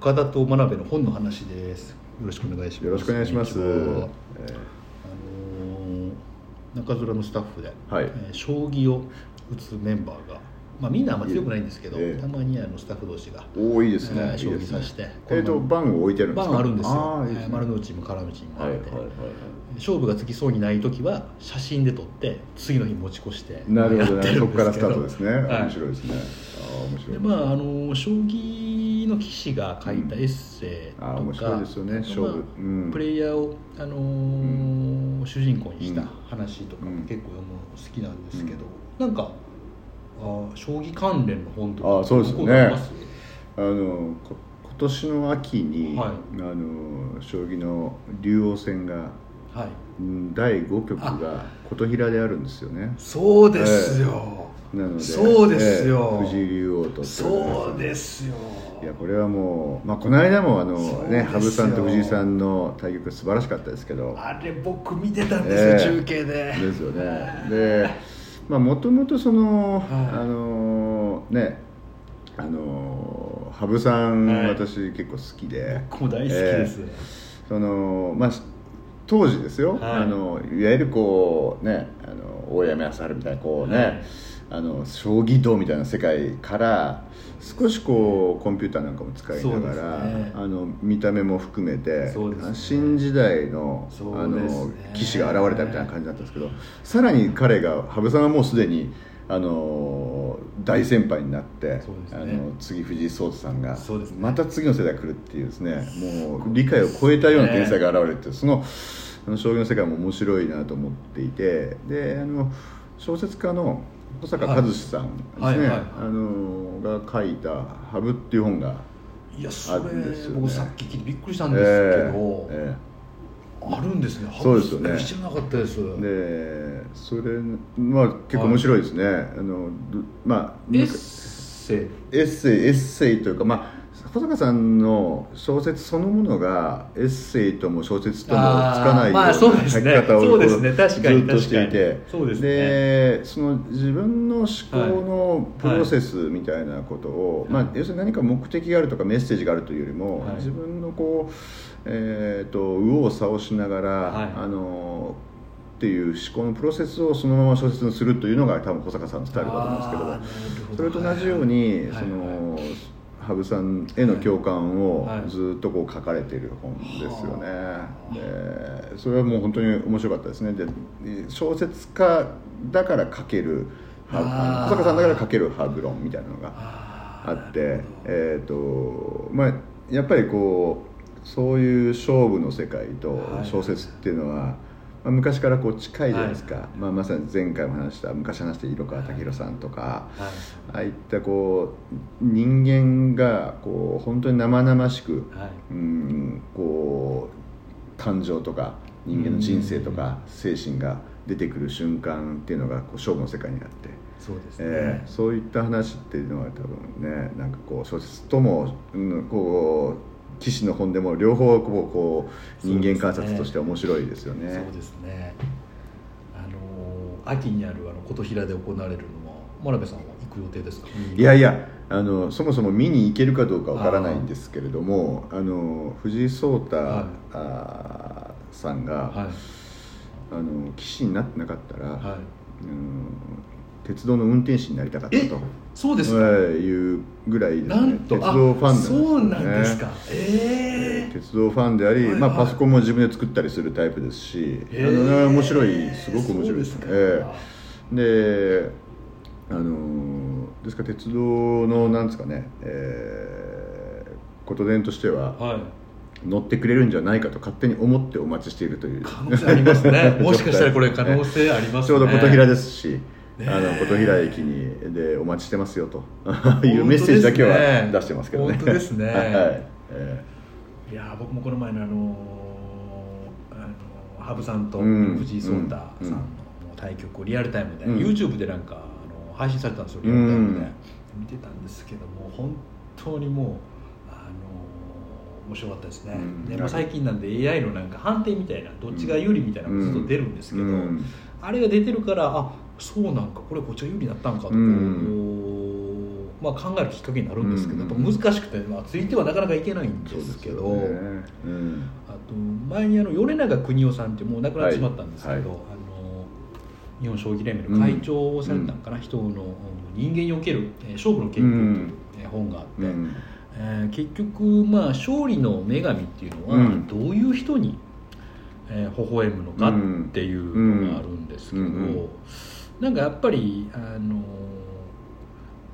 岡田と真鍋の本の話です。よろしくお願いします。よろしくお願いします。え。あのー中空のスタッフで、はい。えー将棋を打つメンバーが、まあ、みんなあんま強くないんですけど、ええ。たまにあのスタッフ同士がー多いですね、えー将棋さしてえー、と番号置いてあるんですか？番あるんですよ。いい丸の内も絡の内もあって、勝負がつきそうにない時は写真で撮って次の日持ち越してなるほどね。そこからスタートですね、はい。面白いですね。あー面白い。でまああの将棋の棋士が書いたエッセイとか、面白いですよね。勝負。プレイヤーを、あのー主人公にしたうん。話とか結構読むの好きなんですけど、なんかあー将棋関連の本とかあーそうですよね。あのこ今年の秋に、はい。あの将棋の竜王戦がはい。うん第5局が琴平であるんですよね。そうですよ、なのでそうですよ。ええ藤井竜王とそうですよ。いやこれはもう、まあ、この間もあの、ね、羽生さんと藤井さんの対局素晴らしかったですけど。あれ僕見てたんですよ、ええ。中継で。ですよね。で もともとその、はい。あのねあの羽生さん、はい。私結構好きで。僕も大好きです、そのまあ当時ですよ、はい。い、あのいわゆるこうねあの大山康晴みたいなこうね、はいあの将棋道みたいな世界から少しこうコンピューターなんかも使いながら、ね。あの見た目も含めて、ね。新時代のあの騎士が現れたみたいな感じだったんですけどさらに彼が羽生さんはもうすでにあの大先輩になって、ね。あの次藤井聡太さんがね。また次の世代来るっていうですね。もう理解を超えたような天才が現れてそのあの将棋の世界も面白いなと思っていてであの小説家の保坂和志さんですね、はいはい。はいあのが書いた「羽生」っていう本がいやそれあるんですよね。僕さっき聞いてびっくりしたんですけど、えあるんですね。そうですよね。ハブ知らなかったです。えでそれは結構面白いですね、あのどまあエッセイ。エッセイエッセイというかまあ保坂さんの小説そのものがエッセイとも小説ともつかないような書き方をずっとしていて。ですね。でその自分の思考のプロセスみたいなことを、はい。まあ、要するに何か目的があるとかメッセージがあるというよりも、はい。自分のこう、えー、と右往左往しながら、はい。あのっていう思考のプロセスをそのまま小説にするというのが多分保坂さんのスタイルだと思うんですけど。それと同じように、はい。その羽生さんへの共感をはい。ずっとこう書かれている本ですよね、でそれはもう本当に面白かったですね。で小説家だから書ける小坂さんだから書けるハブ論みたいなのがああってえっ、とまあやっぱりこうそういう勝負の世界とはい。小説っていうのは、まあ、昔からこう近いじゃないですか、はい。まあ、まさに前回も話した昔話した色川武宏さんとか、はい。ああいったこう人間がこう本当に生々しく、はい。うんこう感情とか人間の人生とか精神が出てくる瞬間っていうのがこう勝負の世界にあって。そうですね、えーそういった話っていうのは多分ねなんかこう小説とも、うん、こう騎士の本でも両方こうこう人間観察として面白いですよね。そうですね。あの秋にあるあの琴平で行われるのは真鍋さんは行く予定ですか？いやいやあのそもそも見に行けるかどうかわからないんですけれどもあの藤井聡太、はいさんが、はい。あの騎士になってなかったら、はい。うん鉄道の運転士になりたかったえと。そうですか、えーいうぐらいですね。なんと鉄道ファンなんですよね。そうなんですか。ええ鉄道ファンであり、はいはい。まあ、パソコンも自分で作ったりするタイプですし、へー。あの面白いすごく面白いですそうですか。ええ。であのーですから鉄道のなんですかね、えー、こと伝としてははい。乗ってくれるんじゃないかと勝手に思ってお待ちしているという。可能性ありますね。もしかしたらこれ可能性ありますね。ちょうど琴平ですし、ねえあの琴平駅にでお待ちしてますよと。いうメッセージだけは出してますけどね。本当ですね。はい、えいやー僕もこの前のあのーあの羽生さんとうん。藤井聡太さんの対局をリアルタイムで、うん。YouTube でなんかあの配信されたんですよリアルタイムで、見てたんですけども本当にもうあのー面白かったですね、うん。でまあ、最近なんで AI のなんか判定みたいなどっちが有利みたいなのがずっと出るんですけど、うん。あれが出てるからあそうなんかこれこっちが有利になったんかと。こう、うん。まあ、考えるきっかけになるんですけど、うん。やっぱ難しくて、まあ、ついてはなかなかいけないんですけどね。うん。あと前にあの米長邦夫さんってもう亡くなってしまったんですけど、はい。はいあの日本将棋連盟の会長をされたのかな、人の人間におけるえー勝負の研究というえー本があって、うん。えー結局、まあ、勝利の女神っていうのは、うん。どういう人に、えー微笑むのかっていうのがあるんですけど、うん。うんなんかやっぱりあの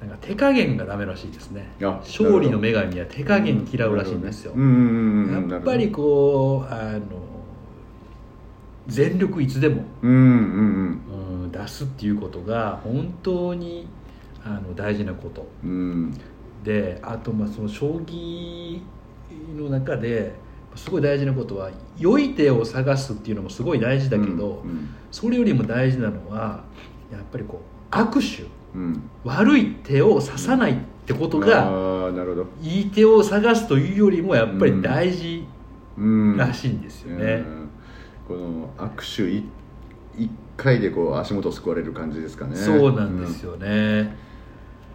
なんか手加減がダメらしいですね。あ勝利の女神は手加減嫌うらしいんですよ、うんうんうんうんやっぱりこうあの全力いつでも、うんうんうん、出すっていうことが本当にあの大事なこと。うん。うんであとまあその将棋の中ですごい大事なことは良い手を探すっていうのもすごい大事だけど、うん。それよりも大事なのはやっぱりこう握手。うん。悪い手を指さないってことがああなるほど。いい手を探すというよりもやっぱり大事うん。らしいんですよね。うん。この握手い一回でこう足元を救われる感じですかね。そうなんですよね。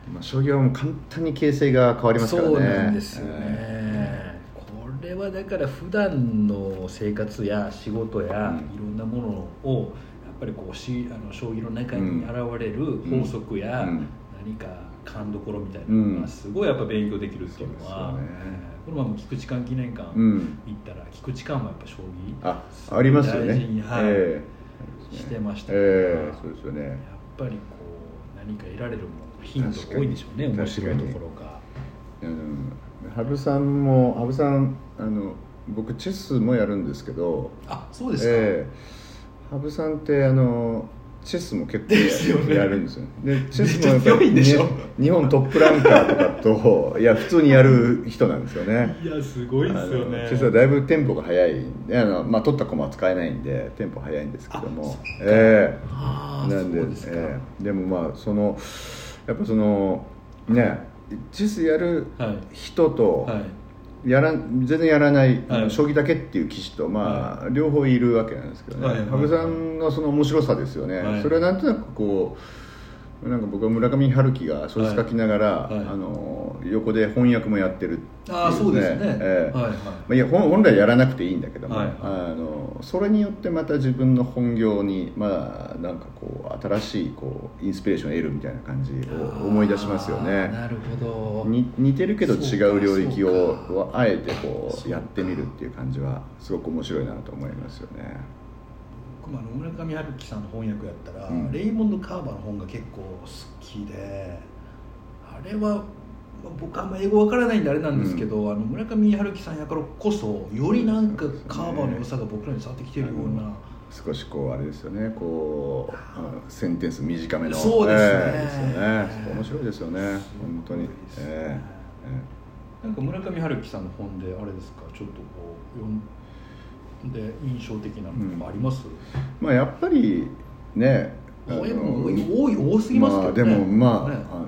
うん。まあ、将棋はもう簡単に形勢が変わりますからね。そうなんですよね、え。これはだから普段の生活や仕事やうん。いろんなものをぱりこうしあの将棋の中に現れる法則やうん。何か勘どころみたいなのがすごいやっぱ勉強できるっていうのは、そうですよね。このまま菊池館記念館行ったら菊池館はやっぱ将棋あありますよね。大事にはいええ。してましたから、ええそうですよね。やっぱりこう何か得られるものヒントが多いんでしょうね面白いところが。うん。羽生さんも羽生さんあの僕チェスもやるんですけどあそうですか、ええ羽生さんってあのチェスも結構やるんですよ。でチェスもやっぱめっちゃ強いんでしょ？に日本トップランカーとかと いや普通にやる人なんですよね。いやすごいですよね。チェスはだいぶテンポが速いあの、まあ、取った駒は使えないんでテンポ速いんですけども。ええ。ああなんでそうですか、ええ。でもまあそのやっぱそのねチェスやるはい。人とはいやら全然やらない、はい。将棋だけっていう棋士と、まあ両方いるわけなんですけどね、はいはいはい。羽生さんのその面白さですよね、はい。それはなんとなくこうなんか僕は村上春樹が小説書きながら、はいはい。あの横で翻訳もやってるっていああそうですね、ええ。はいはい。まあ、いや本本来やらなくていいんだけども、はいはい。あのそれによってまた自分の本業にまあなんかこう新しいこうインスピレーションを得るみたいな感じを思い出しますよね。なるほど。に似てるけど違う領域をあえてこうやってみるっていう感じはすごく面白いなと思いますよね僕もあの村上春樹さんの翻訳やったら、うん。レイモンド・カーバーの本が結構好きであれはまあ僕あんま英語わからないんであれなんですけど、あの村上春樹さんやからこそよりなんかカーバーの良さが僕らに伝わってきてるような、少しこうあれですよね。こうあセンテンス短めの。そうですね。ええですよね。面白いですよね。本当に。ええなんか村上春樹さんの本であれですか？ちょっとこうで印象的なのとかあります、まあやっぱりね多い多い多すぎますけどね。あでもまあ,、ね。あ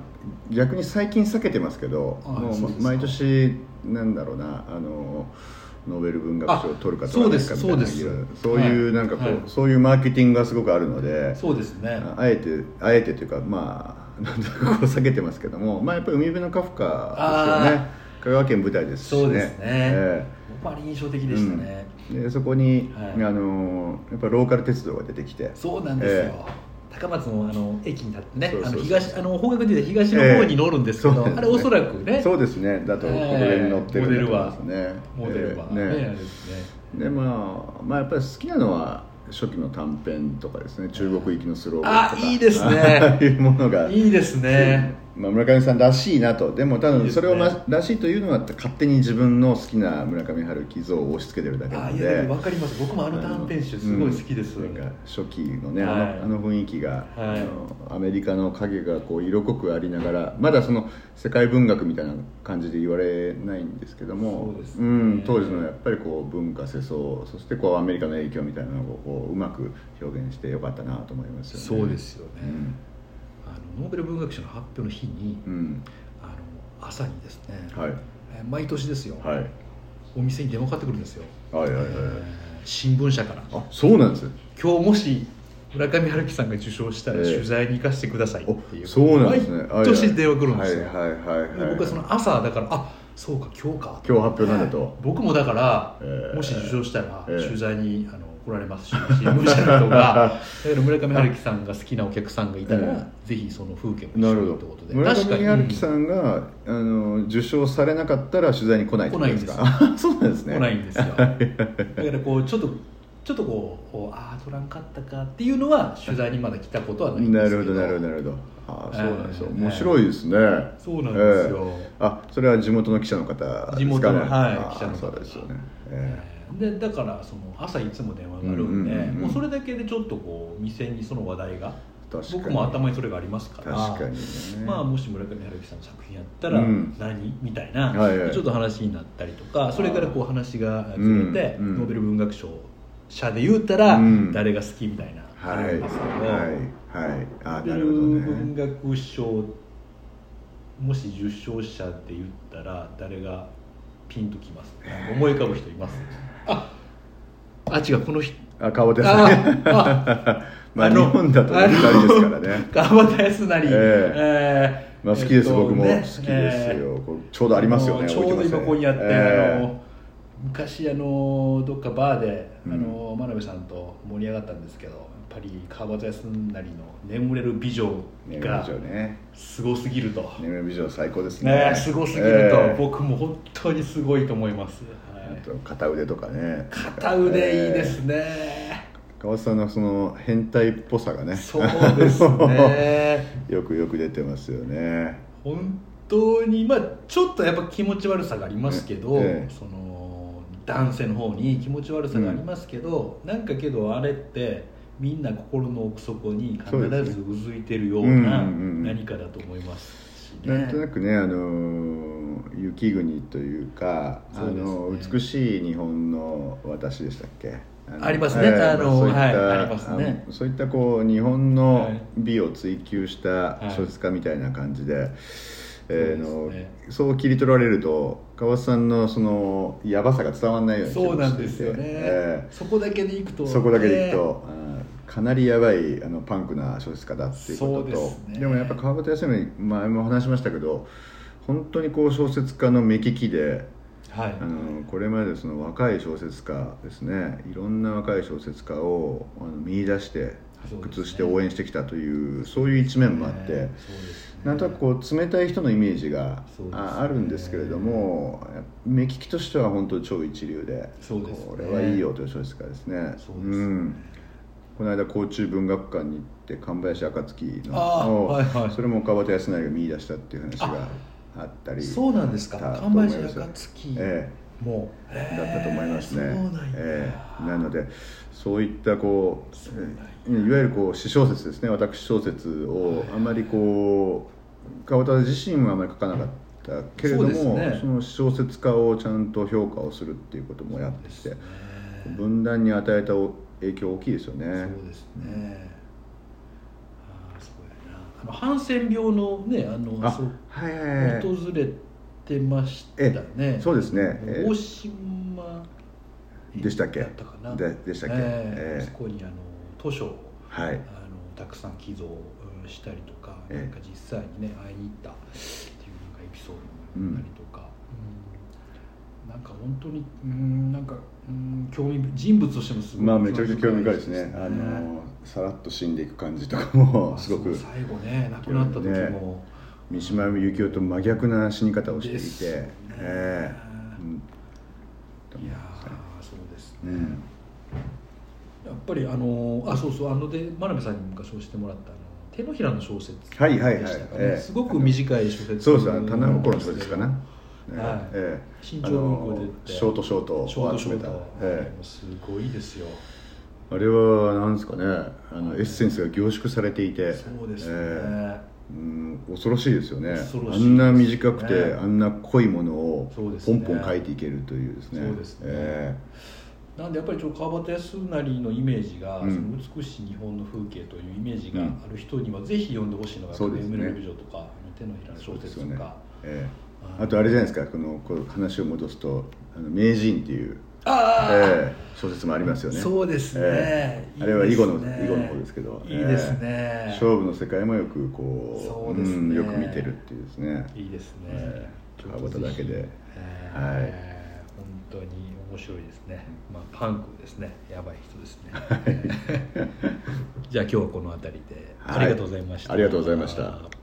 逆に最近避けてますけどあもう毎年なんだろうなあのノーベル文学賞を取るか取らないかみたいなそういうなんかこう、はい。そういうマーケティングがすごくあるのでそうですね。ああえてあえてというかまあ なんとなくこう避けてますけどもまあやっぱり海辺のカフカですよね。香川県舞台ですしね。そうですね。え僕はあれ印象的でしたね、えでそこに、はい。あのやっぱローカル鉄道が出てきて。そうなんですよ、え高松のあの駅に立ってねあの東あの方角で東の方に乗るんですけど、ええ。そうですね。あれおそらくね。そうですね。だとこえ。えれに乗ってるんだと思いますね。モデルは、ええ。ねあれですね。でまあまあやっぱり好きなのは初期の短編とかですね。中国行きのスローガンとか。あいいですね。ああいうものが。いいですねまあ、村上さんらしいなと。でも多分それを、ま、らしいというのは勝手に自分の好きな村上春樹像を押し付けてるだけなのあいやででも分かります。僕もあの短編集すごい好きです、うん。なん。か初期のね、はい。あのあの雰囲気が、はい。あのアメリカの影がこう色濃くありながらまだその世界文学みたいな感じで言われないんですけども。そうですね。ん、当時のやっぱりこう文化世相そしてこうアメリカの影響みたいなのをこううまく表現してよかったなと思いますよね。そうですよね、あのノーベル文学賞の発表の日に、うん、うんあの朝にですね、はい。えー毎年ですよ、はい。お店に電話かかってくるんですよ、はいはいはい。はいえー新聞社から。あそうなんです。よ今日もし村上春樹さんが受賞したらええ取材に行かせてくださいっていう、おそうなんですね。毎年電話来るんですよ、はいはいはいはいで僕はその朝だからあそうか今日か。今日発表なんだと。僕もだから、ええもし受賞したらええ取材にあの来られますし新聞社の人がだから村上春樹さんが好きなお客さんがいたら、えぜひその風景も一緒にってことで。村上春樹さんが、あの受賞されなかったら取材に来ないってことですか？あ そうなんですね。来ないんですよ。だからこうちょっとちょっとこうああ取らんかったかっていうのは取材にまだ来たことはないんですけど。なるほどなるほどなるほど。あそうなんですよ、ええ。面白いですね。そうなんですよ。ええ。あそれは地元の記者の方ですかね。地元のはいあ記者の方です。よね、えでだからその朝いつも電話があるんで、うんうんうんうん。もうそれだけでちょっとこう店にその話題が僕も頭にそれがありますから確かにね。まあ、もし村上春樹さんの作品やったらうん。何、みたいな、はいはい。ちょっと話になったりとかそれからこう話がずれて、うんうん。ノーベル文学賞者で言うたら、うん。誰が好きみたいな、はい。はいあるんですけど、はい。あノーベルなるほど文ね学賞もし受賞者って言ったら誰がピンときます思い浮かぶ人います？あ。あ違うこの人。あ顔ですねあ まあ日本だと2人ですからね。川端康成。ええ。ーまあ好きです、えっと僕も好きねですよ、えこうちょうどありますよね。ーちょうど今ここにあって、えあの昔あのどっかバーであうん。の真鍋さんと盛り上がったんですけどやっぱり川端康成の「眠れる美女えがすごすぎると、眠る美女最高ですね。ねすごすぎると、ええ。僕も本当にすごいと思います、はい。片腕とかね。片腕いいですね、川瀬さんのその変態っぽさがね。そうですね。よくよく出てますよね。本当にまあちょっとやっぱ気持ち悪さがありますけど、ええ。その男性の方に気持ち悪さがありますけど、なんかけどあれってみんな心の奥底に必ずうずいてるよううんなうんうん。何かだと思いますしね。なんとなくねあの雪国というかね。の美しい日本の私でしたっけ？のありますね。ええあのそういったはい。ありますね。そういったこう日本のはい。美を追求した小説家みたいな感じで、えーのねそう切り取られると川瀬さんのそのやばさが伝わらないような気そうなんですよね、ええそこだけでいくと。そこだけでいくね。と、かなりやばいあのパンクな小説家だっていうことと。ですね。もやっぱ川端康成前も話しましたけど本当にこう小説家の目利きではい。あのこれまでその若い小説家ですね。いろんな若い小説家をあの見出して発掘して応援してきたというそういう一面もあって、ねそうですねなんとなくこう冷たい人のイメージがああるんですけれども目利きとしては本当に超一流でそうですね。これはいいよという小説家ですね。そうです。ねん。この間甲虫文学館に行って神林暁のはいはい。それも川端康成が見出したっていう話があったりそうなんですか。神林暁。えもう、えだったと思いますね、なええ。なのでそういったこういわゆるこう詩小説ですね。私小説をあまりこう川端自身はあまり書かなかったけれどもそ,、ね。の小説家をちゃんと評価をするっていうこともやってきて、ね。分断に与えた影響大きいですよね。そうですね。ああそうやな。あのハンセン病のねあのあはいはいはい。訪れてましたね。そうですね。ええ。大島でしたっけ？だったかな。ででしたっけ？ええ。ええ。そこにあの図書をはい。あのたくさん寄贈うんしたりとか、ええ。なんか実際にね会いに行ったっていうなんかエピソードがあったりとか、うん。なんか本当にうんなんかうん興味人物としてもすごいまあめちゃくちゃ興味深いですね。あのさらっと死んでいく感じとかも すごく。最後ね亡くなった時も、三島由紀夫と真逆な死に方をしていて、ね。ええ。うん。いやーそうですね、うん。やっぱりあのあそうそうあので真鍋さんに昔教えてもらった手のひらの小説でしたかね、はい。はいはいええ。すごく短い小説そうですね棚心の小説かな、はい。ええ。新潮文庫でショートショートショートショート、えもうすごいですよ。えあれはなんですかね。あのエッセンスが凝縮されていて。そうですね、ええうん恐ろしいですよね。ね。あんな短くて、あんな濃いものをポンポン書いていけるというですね。そうですね。えなんでやっぱりちょっと川端康成のイメージが、うん。その美しい日本の風景というイメージがある人にはぜひ読んでほしいのが「そうですね。眠れる美女」とか「手のひらの小説」とか、ええ。えあとあれじゃないですかこのこう話を戻すとあの名人っていうああ、ええ小説もありますよね。そうですね。ええ。いいあれは囲碁の囲碁の方ですけど。いいですね。ええ。勝負の世界もよくこうそうですね。んよく見てるっていうですね。いいですね、ええ。ちょっと川端だけで。えーはい。本当に面白いですね。まあパンクですね。やばい人ですね。じゃあ今日はこの辺りで、はい。ありがとうございました。ありがとうございました